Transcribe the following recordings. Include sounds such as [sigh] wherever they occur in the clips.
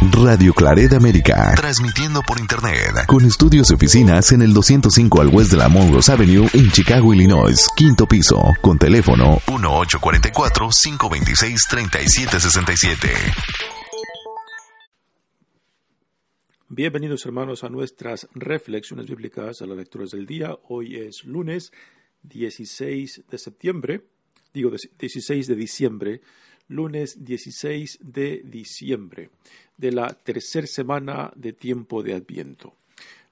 Radio Claret América. Transmitiendo por Internet. Con estudios y oficinas en el 205 al West de la Monroe Avenue en Chicago, Illinois. Quinto piso. Con teléfono 1844-526-3767. Bienvenidos hermanos a nuestras reflexiones bíblicas a las lecturas del día. Hoy es lunes 16 de septiembre, digo 16 de diciembre, lunes 16 de diciembre de la tercera semana de tiempo de Adviento.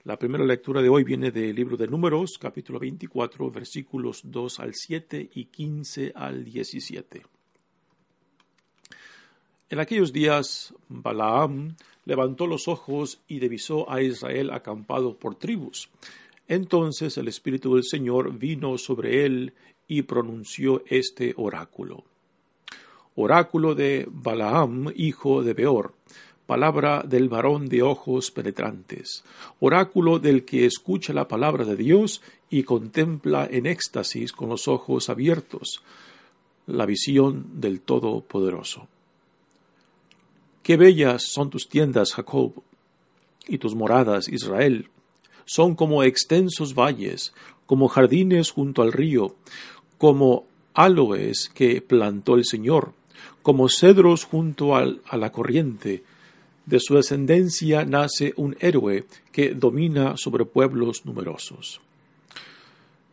La primera lectura de hoy viene del libro de Números, capítulo 24, versículos 2 al 7 y 15 al 17. En aquellos días, Balaam levantó los ojos y divisó a Israel acampado por tribus. Entonces el Espíritu del Señor vino sobre él y pronunció este oráculo. Oráculo de Balaam, hijo de Beor, palabra del varón de ojos penetrantes, oráculo del que escucha la palabra de Dios y contempla en éxtasis con los ojos abiertos la visión del Todopoderoso. Qué bellas son tus tiendas, Jacob, y tus moradas, Israel. Son como extensos valles, como jardines junto al río, como aloes que plantó el Señor, como cedros junto al, a la corriente. De su descendencia nace un héroe que domina sobre pueblos numerosos.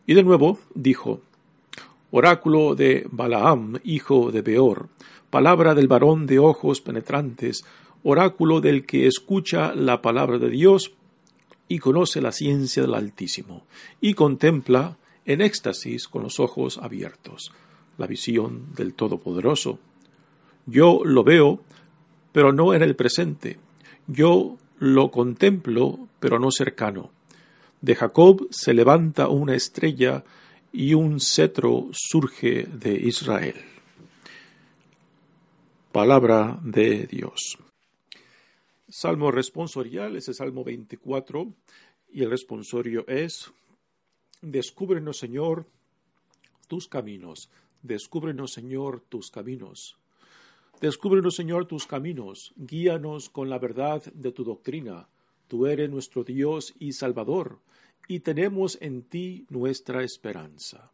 Y de nuevo dijo, Oráculo de Balaam, hijo de Beor, palabra del varón de ojos penetrantes, oráculo del que escucha la palabra de Dios y conoce la ciencia del Altísimo, y contempla en éxtasis con los ojos abiertos la visión del Todopoderoso. Yo lo veo, pero no en el presente. Yo lo contemplo, pero no cercano. De Jacob se levanta una estrella y un cetro surge de Israel. Palabra de Dios. Salmo responsorial es el Salmo 24 y el responsorio es Descúbrenos, Señor, tus caminos. Descúbrenos, Señor, tus caminos. Descúbrenos, Señor, tus caminos. Guíanos con la verdad de tu doctrina. Tú eres nuestro Dios y Salvador, y tenemos en ti nuestra esperanza.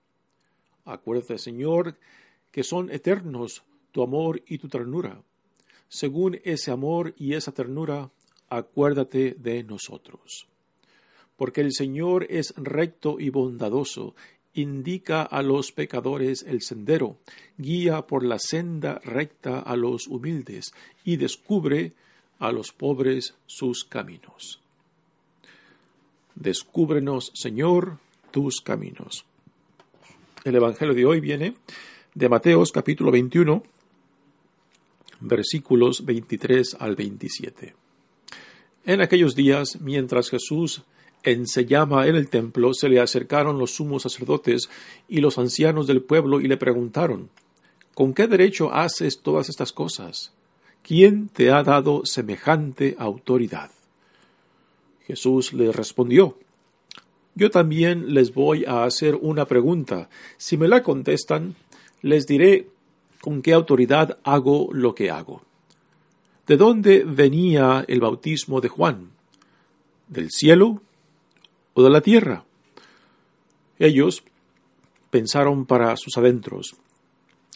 Acuérdate, Señor, que son eternos tu amor y tu ternura. Según ese amor y esa ternura, acuérdate de nosotros. Porque el Señor es recto y bondadoso, indica a los pecadores el sendero, guía por la senda recta a los humildes y descubre a los pobres sus caminos. Descúbrenos, Señor, tus caminos. El Evangelio de hoy viene de Mateos capítulo 21, versículos 23 al 27. En aquellos días, mientras Jesús enseñaba en el templo, se le acercaron los sumos sacerdotes y los ancianos del pueblo y le preguntaron, ¿Con qué derecho haces todas estas cosas? ¿Quién te ha dado semejante autoridad? Jesús les respondió, Yo también les voy a hacer una pregunta. Si me la contestan, les diré con qué autoridad hago lo que hago. ¿De dónde venía el bautismo de Juan? ¿Del cielo o de la tierra? Ellos pensaron para sus adentros.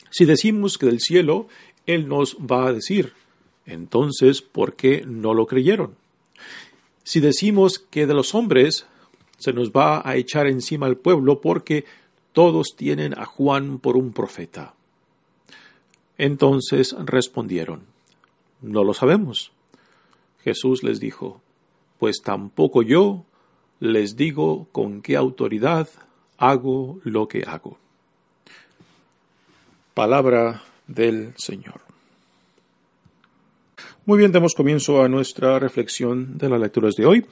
Si decimos que del cielo, Él nos va a decir, entonces, ¿por qué no lo creyeron? Si decimos que de los hombres, se nos va a echar encima al pueblo porque todos tienen a Juan por un profeta. Entonces respondieron, No lo sabemos. Jesús les dijo, Pues tampoco yo les digo con qué autoridad hago lo que hago. Palabra del Señor. Muy bien, damos comienzo a nuestra reflexión de las lecturas de hoy.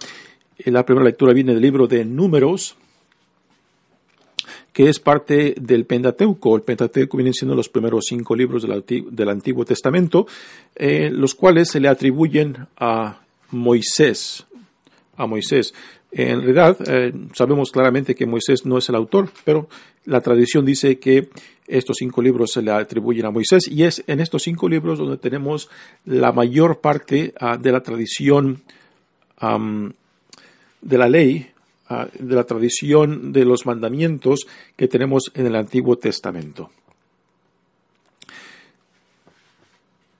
La primera lectura viene del libro de Números, que es parte del Pentateuco. El Pentateuco viene siendo los primeros cinco libros del, Antiguo Testamento, eh, los cuales se le atribuyen a Moisés. A Moisés. En realidad, eh, sabemos claramente que Moisés no es el autor, pero la tradición dice que estos cinco libros se le atribuyen a Moisés y es en estos cinco libros donde tenemos la mayor parte ah, de la tradición de la ley, ah, de la tradición de los mandamientos que tenemos en el Antiguo Testamento.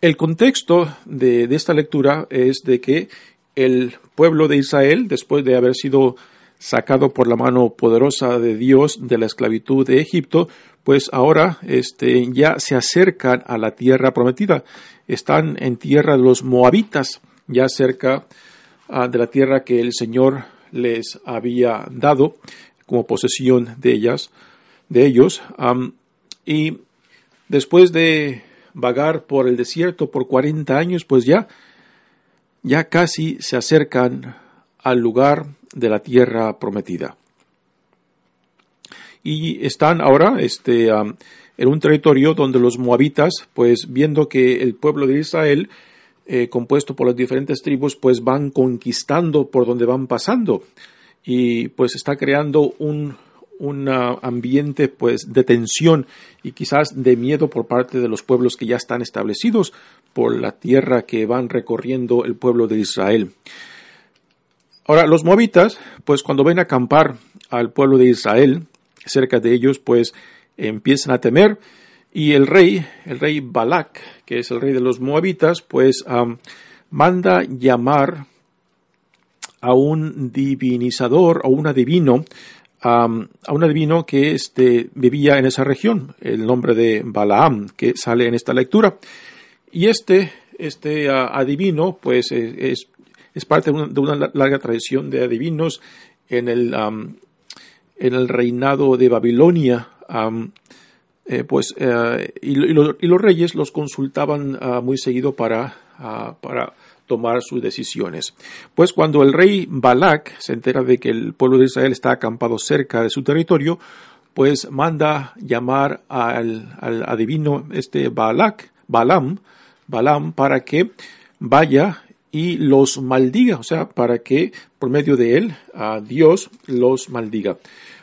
El contexto de, esta lectura es de que el pueblo de Israel, después de haber sido sacado por la mano poderosa de Dios de la esclavitud de Egipto, pues ahora este, ya se acercan a la tierra prometida. Están en tierra de los moabitas, ya cerca ah, de la tierra que el Señor les había dado como posesión de ellas, de ellos. y después de vagar por el desierto por 40 años, pues ya, ya casi se acercan al lugar de la tierra prometida. Y están ahora este, en un territorio donde los moabitas, pues viendo que el pueblo de Israel, eh, compuesto por las diferentes tribus, pues van conquistando por donde van pasando. Y pues está creando un, un ambiente pues de tensión y quizás de miedo por parte de los pueblos que ya están establecidos por la tierra que van recorriendo el pueblo de Israel. Ahora, los moabitas, pues cuando ven acampar al pueblo de Israel, cerca de ellos, pues empiezan a temer y el rey, el rey Balak, que es el rey de los moabitas, pues manda llamar a un divinizador o un adivino, a un adivino que este, vivía en esa región, el nombre de Balaam, que sale en esta lectura. Y este, este adivino, pues es, es parte de una, larga tradición de adivinos en el, en el reinado de Babilonia, eh, pues, eh, y, los reyes los consultaban ah, muy seguido para, ah, para tomar sus decisiones. Pues cuando el rey Balak se entera de que el pueblo de Israel está acampado cerca de su territorio, pues manda llamar al, adivino este Balak, Balam, Balam, para que vaya y los maldiga, o sea, para que por medio de él a Dios los maldiga.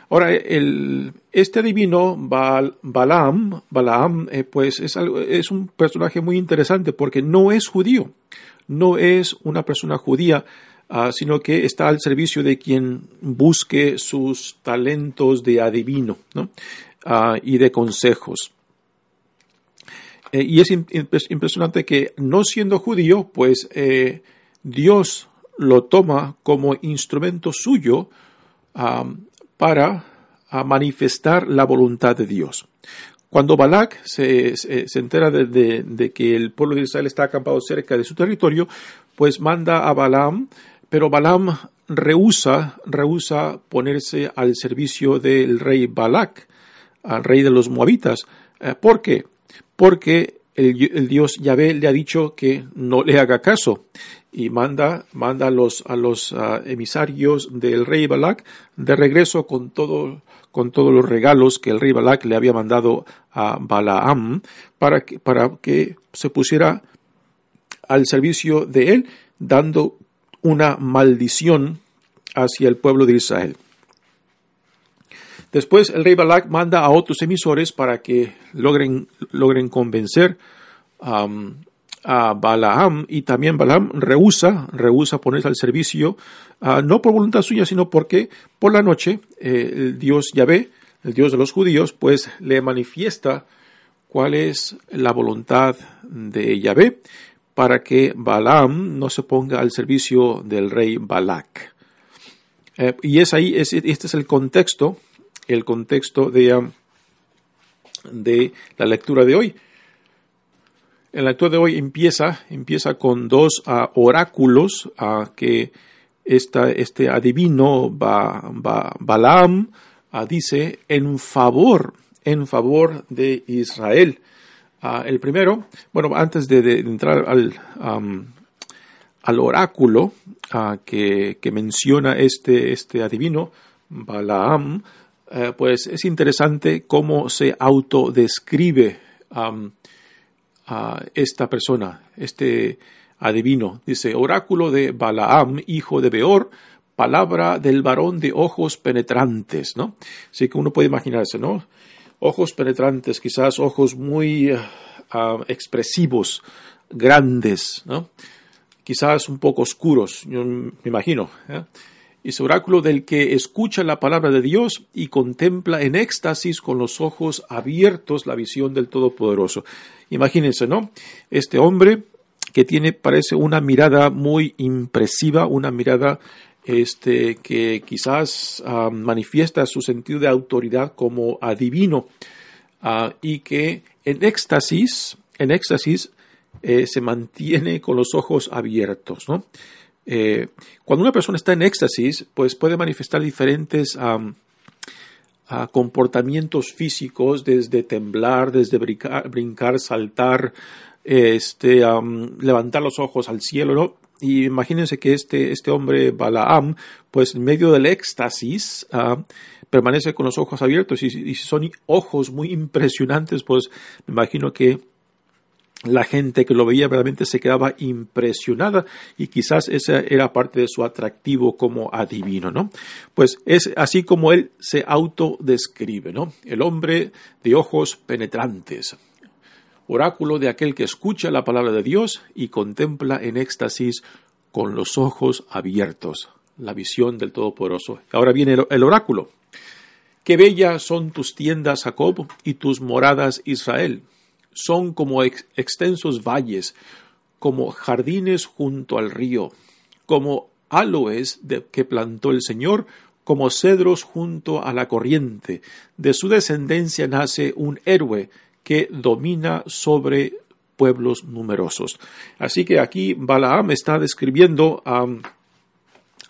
Ahora, el, este adivino Balaam, Balaam eh, pues es, es un personaje muy interesante porque no es judío, no es una persona judía, ah, sino que está al servicio de quien busque sus talentos de adivino ah, y de consejos. Eh, y es impresionante que no siendo judío, pues eh, Dios lo toma como instrumento suyo para manifestar la voluntad de Dios. Cuando Balak se, entera de, que el pueblo de Israel está acampado cerca de su territorio, pues manda a Balaam, pero Balaam rehúsa, rehúsa ponerse al servicio del rey Balak, al rey de los moabitas. Eh, ¿Por qué? Porque el, Dios Yahvé le ha dicho que no le haga caso y manda, manda a los, a los ah, emisarios del rey Balak de regreso con, todo, con todos los regalos que el rey Balak le había mandado a Balaam para que, para que se pusiera al servicio de él, dando una maldición hacia el pueblo de Israel. Después el rey Balak manda a otros emisores para que logren, logren convencer a Balaam y también Balaam rehúsa, rehúsa ponerse al servicio, ah, no por voluntad suya, sino porque por la noche eh, el Dios Yahvé, el Dios de los judíos, pues le manifiesta cuál es la voluntad de Yahvé para que Balaam no se ponga al servicio del rey Balak. Eh, y es ahí, este es el contexto el contexto de, um, de la lectura de hoy. En la lectura de hoy empieza, empieza con dos uh, oráculos uh, que esta, este adivino Balaam uh, dice en favor, en favor de Israel. el primero, bueno, antes de, entrar al, al oráculo que, menciona este, este adivino, Balaam, eh, pues es interesante cómo se autodescribe a esta persona, este adivino. Dice, oráculo de Balaam, hijo de Beor, palabra del varón de ojos penetrantes, ¿no? Así que uno puede imaginarse, ¿no? Ojos penetrantes, quizás ojos muy ah, expresivos, grandes, ¿no? Quizás un poco oscuros, yo me imagino. ¿eh? Es oráculo del que escucha la palabra de Dios y contempla en éxtasis con los ojos abiertos la visión del Todopoderoso. Imagínense, ¿no? Este hombre que tiene, parece una mirada muy impresiva, una mirada este, que quizás ah, manifiesta su sentido de autoridad como adivino ah, y que en éxtasis, en éxtasis eh, se mantiene con los ojos abiertos, ¿no? Eh, cuando una persona está en éxtasis, pues puede manifestar diferentes comportamientos físicos, desde temblar, desde brincar, saltar, este, levantar los ojos al cielo, ¿no? Y imagínense que este, este hombre, Balaam, pues en medio del éxtasis, permanece con los ojos abiertos y, y son ojos muy impresionantes, pues me imagino que la gente que lo veía realmente se quedaba impresionada y quizás ese era parte de su atractivo como adivino, ¿no? Pues es así como él se autodescribe, ¿no? El hombre de ojos penetrantes, oráculo de aquel que escucha la palabra de Dios y contempla en éxtasis con los ojos abiertos la visión del Todopoderoso. Ahora viene el oráculo. Qué bellas son tus tiendas, Jacob, y tus moradas, Israel son como extensos valles, como jardines junto al río, como aloes de, que plantó el Señor, como cedros junto a la corriente. De su descendencia nace un héroe que domina sobre pueblos numerosos. Así que aquí Balaam está describiendo a,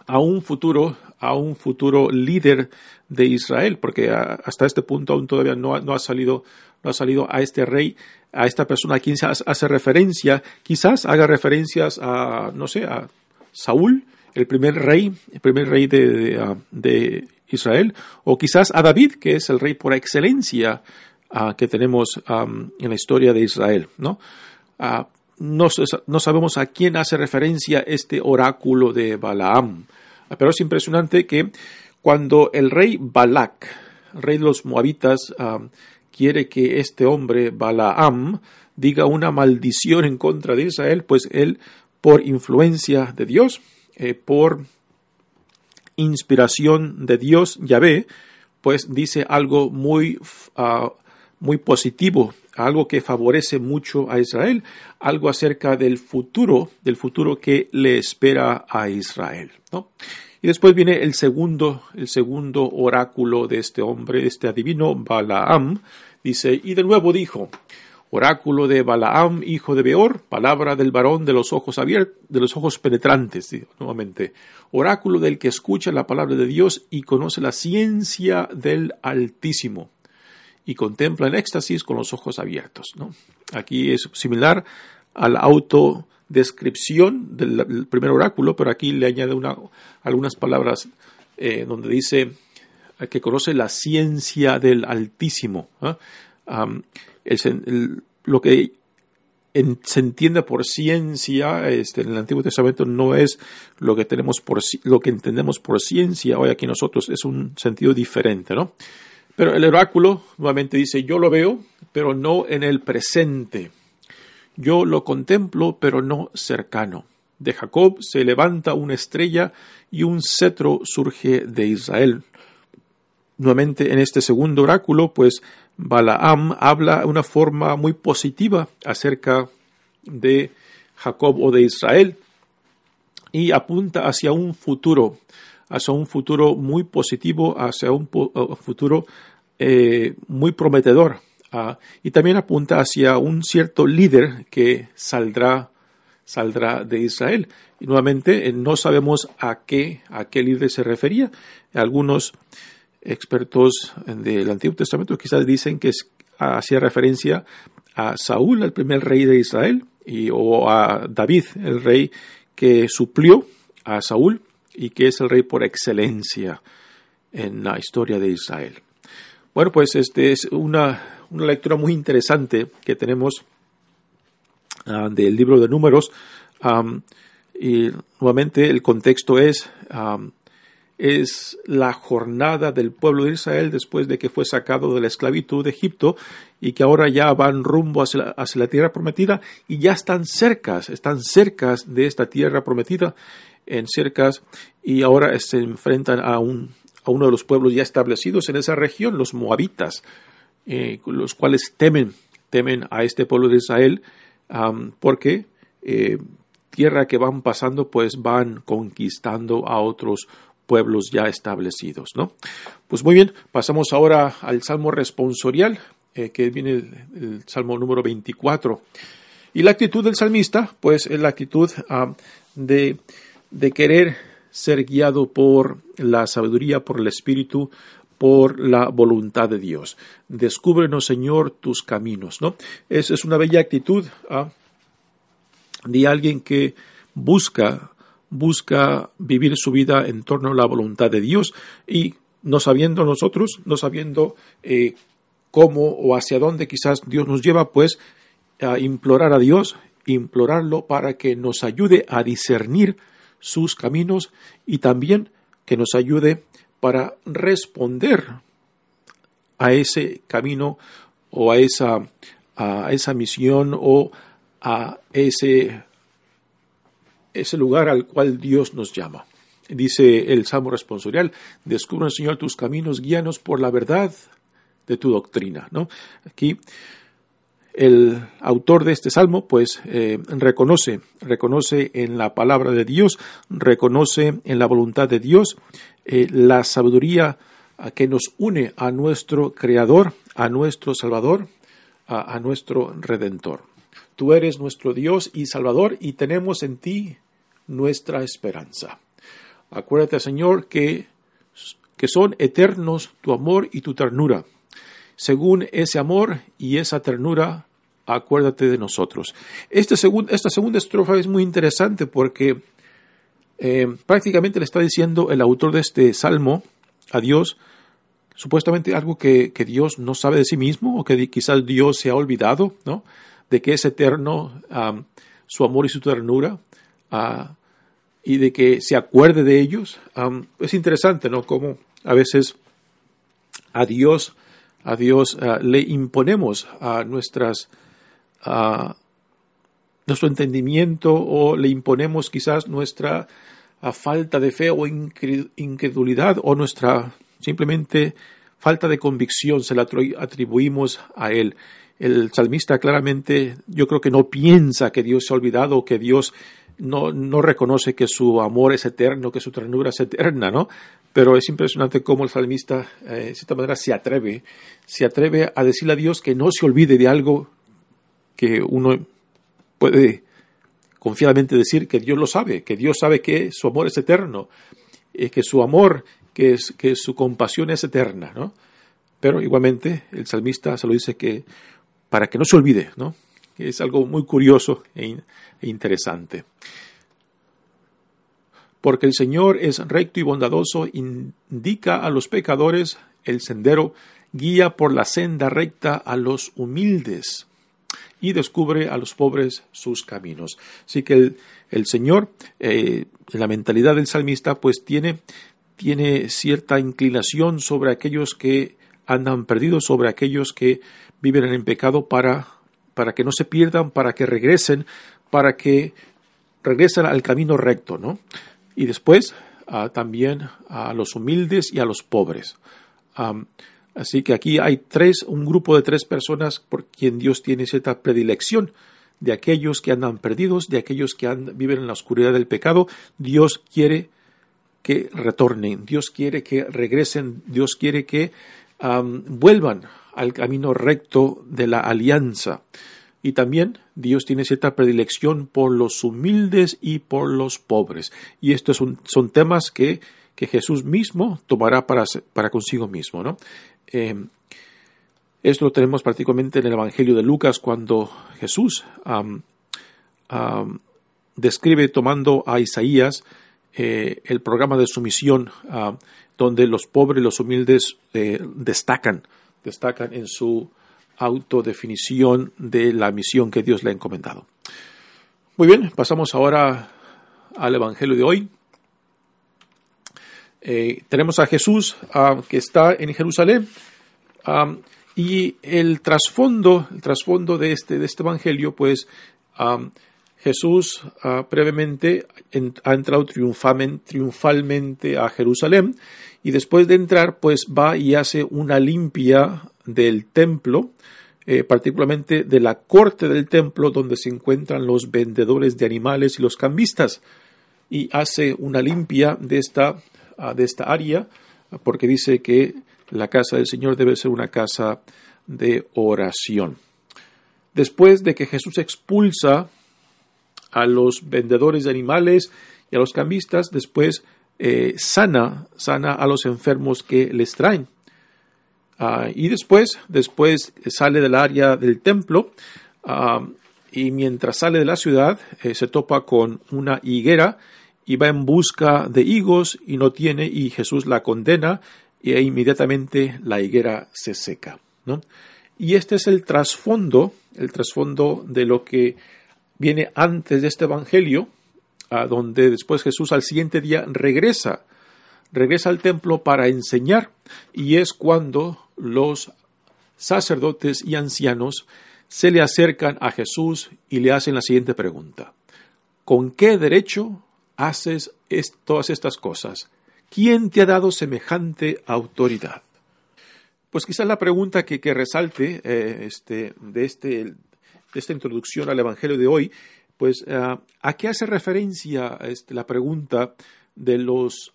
a un futuro, a un futuro líder de Israel, porque hasta este punto aún todavía no ha salido no ha salido a este rey, a esta persona a quien se hace referencia, quizás haga referencias a, no sé, a Saúl, el primer rey, el primer rey de, de, Israel, o quizás a David, que es el rey por excelencia uh, que tenemos en la historia de Israel, ¿no? Uh, no, sabemos a quién hace referencia este oráculo de Balaam, pero es impresionante que cuando el rey Balak, rey de los moabitas, uh, quiere que este hombre, Balaam, diga una maldición en contra de Israel, pues él, por influencia de Dios, eh, por inspiración de Dios, Yahvé, pues dice algo muy, ah, muy positivo, algo que favorece mucho a Israel, algo acerca del futuro, del futuro que le espera a Israel. ¿no? Y después viene el segundo, el segundo oráculo de este hombre, este adivino Balaam, dice, y de nuevo dijo, oráculo de Balaam, hijo de Beor, palabra del varón de los ojos abiertos, de los ojos penetrantes, nuevamente, oráculo del que escucha la palabra de Dios y conoce la ciencia del Altísimo y contempla en éxtasis con los ojos abiertos. ¿no? Aquí es similar a la auto descripción del, primer oráculo, pero aquí le añade una, algunas palabras eh, donde dice que conoce la ciencia del Altísimo. lo que se entiende por ciencia este, en el Antiguo Testamento no es lo que tenemos por lo que entendemos por ciencia hoy aquí nosotros es un sentido diferente, ¿no? Pero el oráculo nuevamente dice yo lo veo, pero no en el presente. Yo lo contemplo, pero no cercano. De Jacob se levanta una estrella y un cetro surge de Israel. Nuevamente en este segundo oráculo, pues Balaam habla de una forma muy positiva acerca de Jacob o de Israel y apunta hacia un futuro, hacia un futuro muy positivo, hacia un futuro eh, muy prometedor. Ah, y también apunta hacia un cierto líder que saldrá, saldrá de Israel. Y nuevamente eh, no sabemos a qué, a qué líder se refería. Algunos expertos del Antiguo Testamento quizás dicen que hacía referencia a Saúl, el primer rey de Israel, y, o a David, el rey que suplió a Saúl y que es el rey por excelencia en la historia de Israel. Bueno, pues este es una, una lectura muy interesante que tenemos ah, del libro de números. y nuevamente el contexto es, es la jornada del pueblo de Israel después de que fue sacado de la esclavitud de Egipto y que ahora ya van rumbo hacia la, hacia la tierra prometida y ya están cercas, están cercas de esta tierra prometida, en cercas, y ahora se enfrentan a un a uno de los pueblos ya establecidos en esa región, los moabitas, eh, los cuales temen, temen a este pueblo de Israel, porque eh, tierra que van pasando, pues van conquistando a otros pueblos ya establecidos, ¿no? Pues muy bien, pasamos ahora al Salmo responsorial, eh, que viene el, Salmo número 24. Y la actitud del salmista, pues es la actitud de, de querer ser guiado por la sabiduría, por el Espíritu, por la voluntad de Dios. Descúbrenos, Señor, tus caminos, ¿no? Esa es una bella actitud ¿ah? de alguien que busca, busca vivir su vida en torno a la voluntad de Dios y no sabiendo nosotros, no sabiendo eh, cómo o hacia dónde quizás Dios nos lleva, pues a implorar a Dios, implorarlo para que nos ayude a discernir sus caminos y también que nos ayude para responder a ese camino o a esa, a esa misión o a ese, ese lugar al cual Dios nos llama. Dice el Salmo responsorial, descubre, Señor, tus caminos, guíanos por la verdad de tu doctrina. ¿no? Aquí el autor de este salmo pues eh, reconoce, reconoce en la palabra de Dios, reconoce en la voluntad de Dios eh, la sabiduría que nos une a nuestro Creador, a nuestro Salvador, a, a nuestro Redentor. Tú eres nuestro Dios y Salvador y tenemos en ti nuestra esperanza. Acuérdate, Señor, que, que son eternos tu amor y tu ternura según ese amor y esa ternura, acuérdate de nosotros. Este esta segunda estrofa es muy interesante porque eh, prácticamente le está diciendo el autor de este salmo a Dios, supuestamente algo que, Dios no sabe de sí mismo o que quizás Dios se ha olvidado, ¿no? De que es eterno su amor y su ternura ah, y de que se acuerde de ellos. es interesante, ¿no? Como a veces a Dios a Dios eh, le imponemos a nuestras a nuestro entendimiento o le imponemos quizás nuestra falta de fe o incredulidad o nuestra simplemente falta de convicción se la atribuimos a él. El salmista claramente yo creo que no piensa que Dios se ha olvidado que Dios no, no reconoce que su amor es eterno, que su ternura es eterna, ¿no? Pero es impresionante cómo el salmista, eh, de cierta manera, se atreve, se atreve a decirle a Dios que no se olvide de algo que uno puede confiadamente decir que Dios lo sabe, que Dios sabe que su amor es eterno, y que su amor, que, es, que su compasión es eterna, ¿no? Pero igualmente el salmista se lo dice que para que no se olvide, ¿no? Es algo muy curioso e, e interesante. Porque el Señor es recto y bondadoso, indica a los pecadores el sendero, guía por la senda recta a los humildes y descubre a los pobres sus caminos. Así que el, Señor, eh, la mentalidad del salmista, pues tiene, tiene cierta inclinación sobre aquellos que andan perdidos, sobre aquellos que viven en pecado para para que no se pierdan, para que regresen, para que regresen al camino recto, ¿no? Y después ah, también a los humildes y a los pobres. Así que aquí hay tres, un grupo de tres personas por quien Dios tiene cierta predilección de aquellos que andan perdidos, de aquellos que viven en la oscuridad del pecado. Dios quiere que retornen, Dios quiere que regresen, Dios quiere que vuelvan al camino recto de la alianza. Y también Dios tiene cierta predilección por los humildes y por los pobres. Y estos son, temas que, que, Jesús mismo tomará para, para consigo mismo. ¿no? Em, esto lo tenemos particularmente en el Evangelio de Lucas cuando Jesús describe tomando a Isaías eh, el programa de sumisión, uh, donde los pobres y los humildes eh, destacan, destacan en su autodefinición de la misión que Dios le ha encomendado. Muy bien, pasamos ahora al Evangelio de hoy. Eh, tenemos a Jesús uh, que está en Jerusalén um, y el trasfondo, el trasfondo de este, de este Evangelio, pues um, Jesús uh, previamente ha entrado triunfalmente a Jerusalén y después de entrar pues va y hace una limpia del templo, eh, particularmente de la corte del templo donde se encuentran los vendedores de animales y los cambistas y hace una limpia de esta, de esta área porque dice que la casa del Señor debe ser una casa de oración. Después de que Jesús expulsa a los vendedores de animales y a los cambistas, después eh, sana, sana a los enfermos que les traen. Ah, y después, después sale del área del templo ah, y mientras sale de la ciudad eh, se topa con una higuera y va en busca de higos y no tiene y Jesús la condena e inmediatamente la higuera se seca. ¿no? Y este es el trasfondo, el trasfondo de lo que viene antes de este Evangelio, a donde después Jesús al siguiente día regresa, regresa al templo para enseñar, y es cuando los sacerdotes y ancianos se le acercan a Jesús y le hacen la siguiente pregunta. ¿Con qué derecho haces todas estas cosas? ¿Quién te ha dado semejante autoridad? Pues quizás la pregunta que, resalte eh, este, de este esta introducción al Evangelio de hoy, pues eh, ¿a qué hace referencia este, la pregunta de los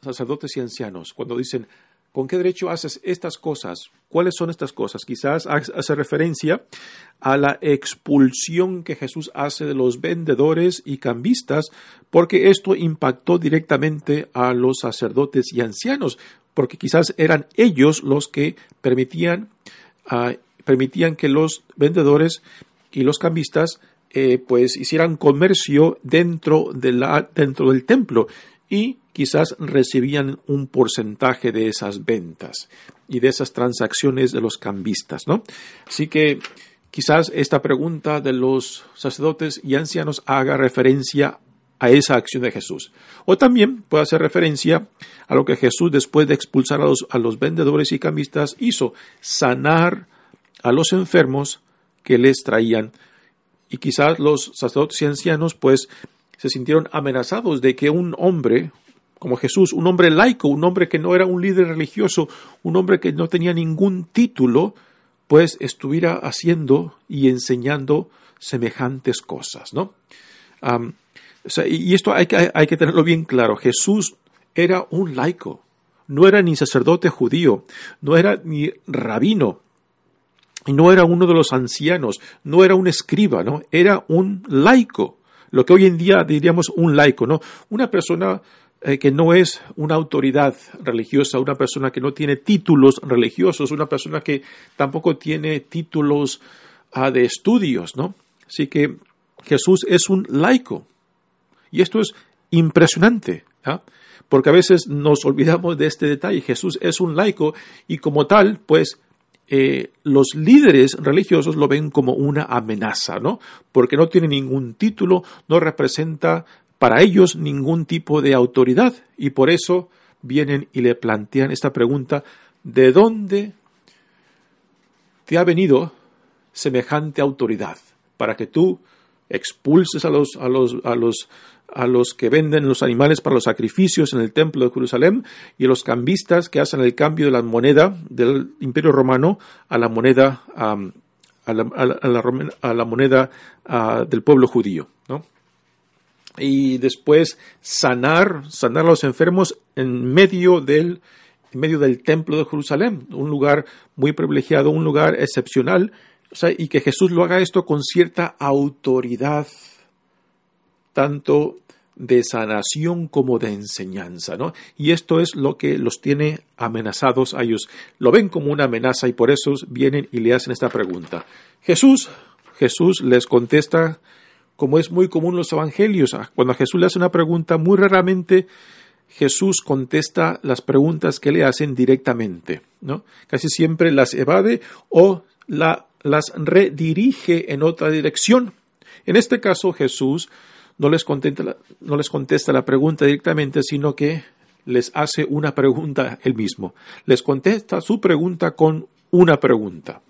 sacerdotes y ancianos cuando dicen, ¿con qué derecho haces estas cosas? ¿Cuáles son estas cosas? Quizás hace referencia a la expulsión que Jesús hace de los vendedores y cambistas, porque esto impactó directamente a los sacerdotes y ancianos, porque quizás eran ellos los que permitían, ah, permitían que los vendedores y los cambistas eh, pues hicieran comercio dentro, de la, dentro del templo y quizás recibían un porcentaje de esas ventas y de esas transacciones de los cambistas, ¿no? Así que quizás esta pregunta de los sacerdotes y ancianos haga referencia a esa acción de Jesús. O también puede hacer referencia a lo que Jesús después de expulsar a los, a los vendedores y cambistas hizo, sanar a los enfermos que les traían. Y quizás los sacerdotes y ancianos pues se sintieron amenazados de que un hombre como Jesús, un hombre laico, un hombre que no era un líder religioso, un hombre que no tenía ningún título, pues estuviera haciendo y enseñando semejantes cosas, ¿no? y esto hay que, hay que tenerlo bien claro. Jesús era un laico, no era ni sacerdote judío, no era ni rabino, no era uno de los ancianos, no era un escriba, ¿no? Era un laico, lo que hoy en día diríamos un laico, ¿no? Una persona eh, que no es una autoridad religiosa, una persona que no tiene títulos religiosos, una persona que tampoco tiene títulos ah, de estudios, ¿no? Así que Jesús es un laico. Y esto es impresionante, ¿ah? porque a veces nos olvidamos de este detalle. Jesús es un laico y como tal, pues eh, los líderes religiosos lo ven como una amenaza, ¿no? Porque no tiene ningún título, no representa para ellos ningún tipo de autoridad y por eso vienen y le plantean esta pregunta, ¿de dónde te ha venido semejante autoridad para que tú expulses a los, a los, a los a los que venden los animales para los sacrificios en el templo de Jerusalén y a los cambistas que hacen el cambio de la moneda del imperio romano a la moneda a, la, moneda del pueblo judío y después sanar sanar a los enfermos en medio del en medio del templo de Jerusalén un lugar muy privilegiado un lugar excepcional y que Jesús lo haga esto con cierta autoridad tanto de sanación como de enseñanza, ¿no? Y esto es lo que los tiene amenazados a ellos. Lo ven como una amenaza y por eso vienen y le hacen esta pregunta. Jesús, Jesús les contesta como es muy común en los evangelios. Cuando a Jesús le hace una pregunta, muy raramente Jesús contesta las preguntas que le hacen directamente, ¿no? Casi siempre las evade o la, las redirige en otra dirección. En este caso, Jesús no les, contesta, no les contesta la pregunta directamente, sino que les hace una pregunta él mismo. Les contesta su pregunta con una pregunta.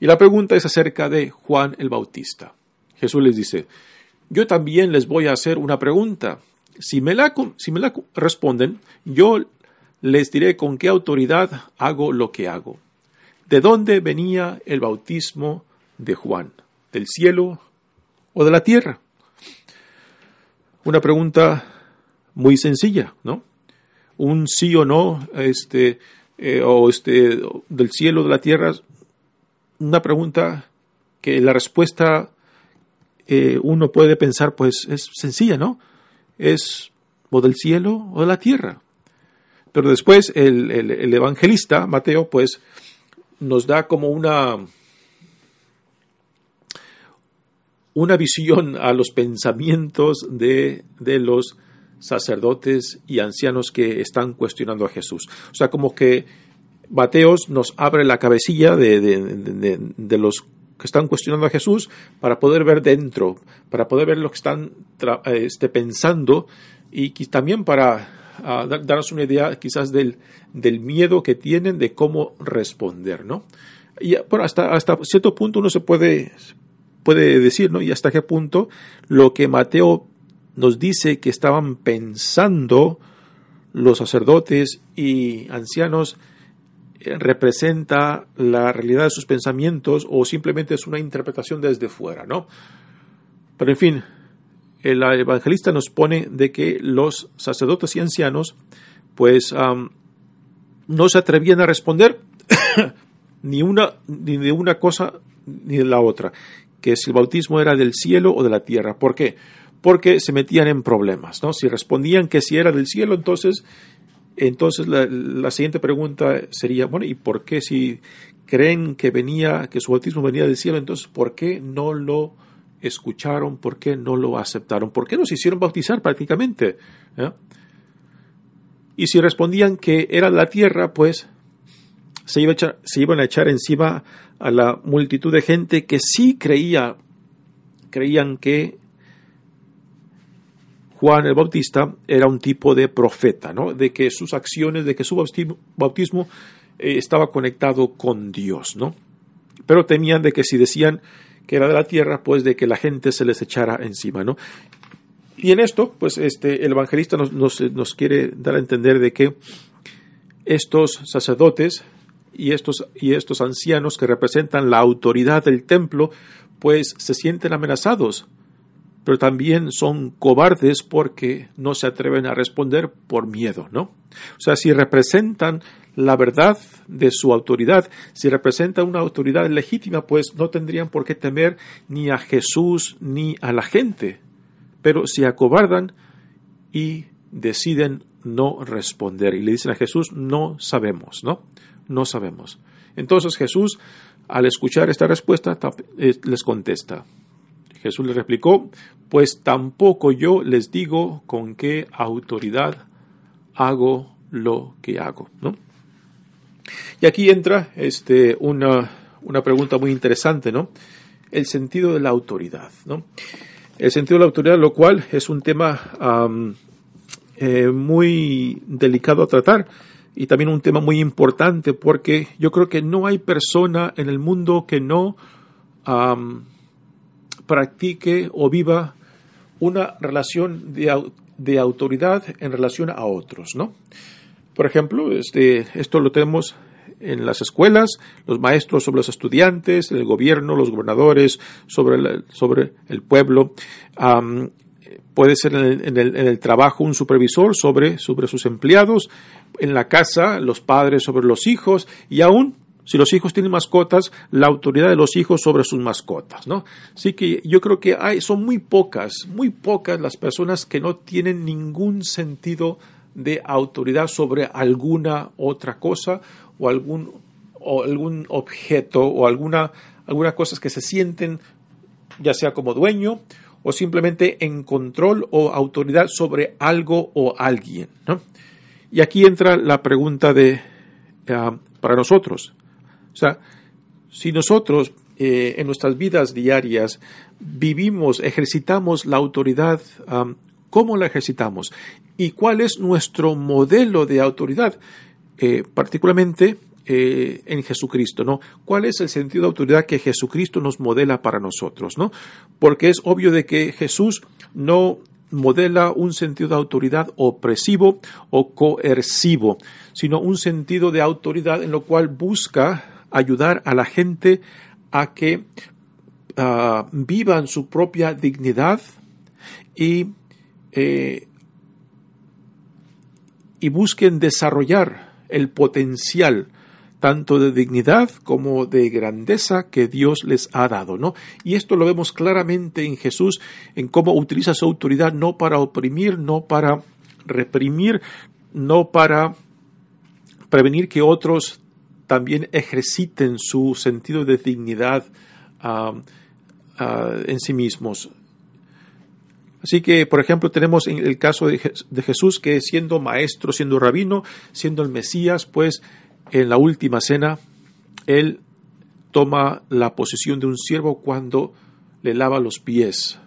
Y la pregunta es acerca de Juan el Bautista. Jesús les dice, yo también les voy a hacer una pregunta. Si me la, si me la responden, yo les diré con qué autoridad hago lo que hago. ¿De dónde venía el bautismo de Juan? ¿Del cielo o de la tierra? Una pregunta muy sencilla, ¿no? Un sí o no, este, eh, o este, del cielo o de la tierra, una pregunta que la respuesta eh, uno puede pensar, pues es sencilla, ¿no? Es o del cielo o de la tierra. Pero después el, el evangelista, Mateo, pues nos da como una, una visión a los pensamientos de, de, los sacerdotes y ancianos que están cuestionando a Jesús. O sea, como que Mateos nos abre la cabecilla de, de, los que están cuestionando a Jesús para poder ver dentro, para poder ver lo que están este, pensando y también para darnos una idea quizás del, del, miedo que tienen de cómo responder, ¿no? Y bueno, hasta, hasta cierto punto uno se puede, puede decir, ¿no? Y hasta qué punto lo que Mateo nos dice que estaban pensando los sacerdotes y ancianos eh, representa la realidad de sus pensamientos o simplemente es una interpretación desde fuera, ¿no? Pero en fin, el evangelista nos pone de que los sacerdotes y ancianos pues no se atrevían a responder [coughs] ni una ni de una cosa ni de la otra, que si el bautismo era del cielo o de la tierra. ¿Por qué? Porque se metían en problemas, ¿no? Si respondían que si era del cielo, entonces entonces la, la siguiente pregunta sería, bueno, ¿y por qué si creen que venía que su bautismo venía del cielo, entonces por qué no lo escucharon, por qué no lo aceptaron, por qué nos hicieron bautizar prácticamente. Y si respondían que era la tierra, pues se, iba se iban a echar encima a la multitud de gente que sí creía, creían que Juan el Bautista era un tipo de profeta, ¿no? de que sus acciones, de que su bautismo eh, estaba conectado con Dios, ¿no? Pero temían de que si decían que era de la tierra, pues de que la gente se les echara encima, ¿no? Y en esto, pues este, el evangelista nos, nos, quiere dar a entender de que estos sacerdotes y estos, y estos ancianos que representan la autoridad del templo, pues se sienten amenazados, pero también son cobardes porque no se atreven a responder por miedo, ¿no? O sea, si representan la verdad de su autoridad. Si representa una autoridad legítima, pues no tendrían por qué temer ni a Jesús ni a la gente. Pero se acobardan y deciden no responder. Y le dicen a Jesús, no sabemos, ¿no? No sabemos. Entonces Jesús, al escuchar esta respuesta, eh, les contesta. Jesús les replicó, pues tampoco yo les digo con qué autoridad hago lo que hago, ¿no? Y aquí entra este, una, una pregunta muy interesante, ¿no? El sentido de la autoridad, ¿no? El sentido de la autoridad, lo cual es un tema eh, muy delicado a tratar y también un tema muy importante porque yo creo que no hay persona en el mundo que no practique o viva una relación de, de, autoridad en relación a otros, ¿no? Por ejemplo, este, esto lo tenemos en las escuelas, los maestros sobre los estudiantes, el gobierno, los gobernadores sobre el, sobre el pueblo. puede ser en el, en el, trabajo un supervisor sobre, sobre sus empleados, en la casa los padres sobre los hijos y aún si los hijos tienen mascotas, la autoridad de los hijos sobre sus mascotas, ¿no? Así que yo creo que hay, son muy pocas, muy pocas las personas que no tienen ningún sentido de autoridad sobre alguna otra cosa o algún, o algún objeto o alguna, algunas cosas que se sienten ya sea como dueño o simplemente en control o autoridad sobre algo o alguien. Y aquí entra la pregunta de ah, para nosotros. O sea, si nosotros eh, en nuestras vidas diarias vivimos, ejercitamos la autoridad, ah, ¿cómo la ejercitamos? ¿Y cuál es nuestro modelo de autoridad? Eh, particularmente eh, en Jesucristo, ¿no? ¿Cuál es el sentido de autoridad que Jesucristo nos modela para nosotros, ¿no? Porque es obvio de que Jesús no modela un sentido de autoridad opresivo o coercivo, sino un sentido de autoridad en lo cual busca ayudar a la gente a que uh, vivan su propia dignidad y, eh, y busquen desarrollar el potencial tanto de dignidad como de grandeza que Dios les ha dado, ¿no? Y esto lo vemos claramente en Jesús, en cómo utiliza su autoridad no para oprimir, no para reprimir, no para prevenir que otros también ejerciten su sentido de dignidad ah, ah, en sí mismos. Así que, por ejemplo, tenemos en el caso de, de Jesús que siendo maestro, siendo rabino, siendo el Mesías, pues en la última cena, él toma la posición de un siervo cuando le lava los pies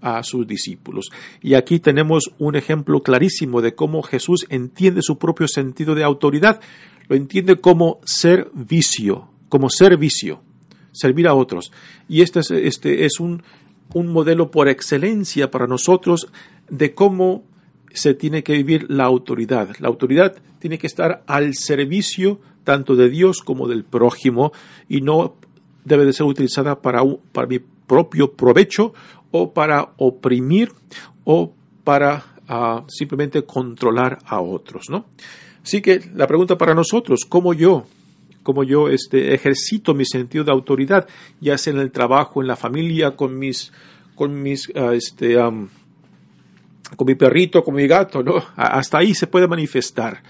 a sus discípulos. Y aquí tenemos un ejemplo clarísimo de cómo Jesús entiende su propio sentido de autoridad. Lo entiende como servicio, como servicio, servir a otros. Y este es, este es un, un modelo por excelencia para nosotros de cómo se tiene que vivir la autoridad. La autoridad tiene que estar al servicio tanto de Dios como del prójimo y no debe de ser utilizada para, para mi propio provecho o para oprimir o para ah, simplemente controlar a otros, ¿no? Así que la pregunta para nosotros, ¿cómo yo, cómo yo este, ejercito mi sentido de autoridad, ya sea en el trabajo, en la familia, con mis, con mis, ah, este, con mi perrito, con mi gato, ¿no? Hasta ahí se puede manifestar.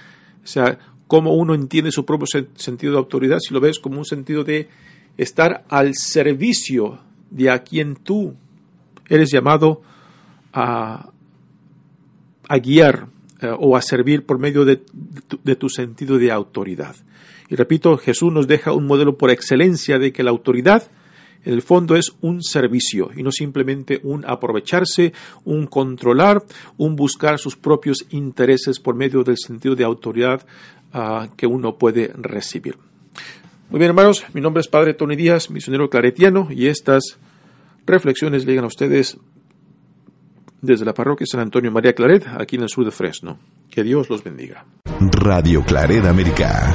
O sea, cómo uno entiende su propio sentido de autoridad, si lo ves como un sentido de estar al servicio de a quien tú eres llamado a, guiar eh, o a servir por medio de, tu sentido de autoridad. Y repito, Jesús nos deja un modelo por excelencia de que la autoridad en el fondo es un servicio y no simplemente un aprovecharse, un controlar, un buscar sus propios intereses por medio del sentido de autoridad uh, que uno puede recibir. Muy bien, hermanos, mi nombre es Padre Tony Díaz, misionero claretiano, y estas reflexiones llegan a ustedes desde la parroquia San Antonio María Claret, aquí en el sur de Fresno. Que Dios los bendiga. Radio Claret América.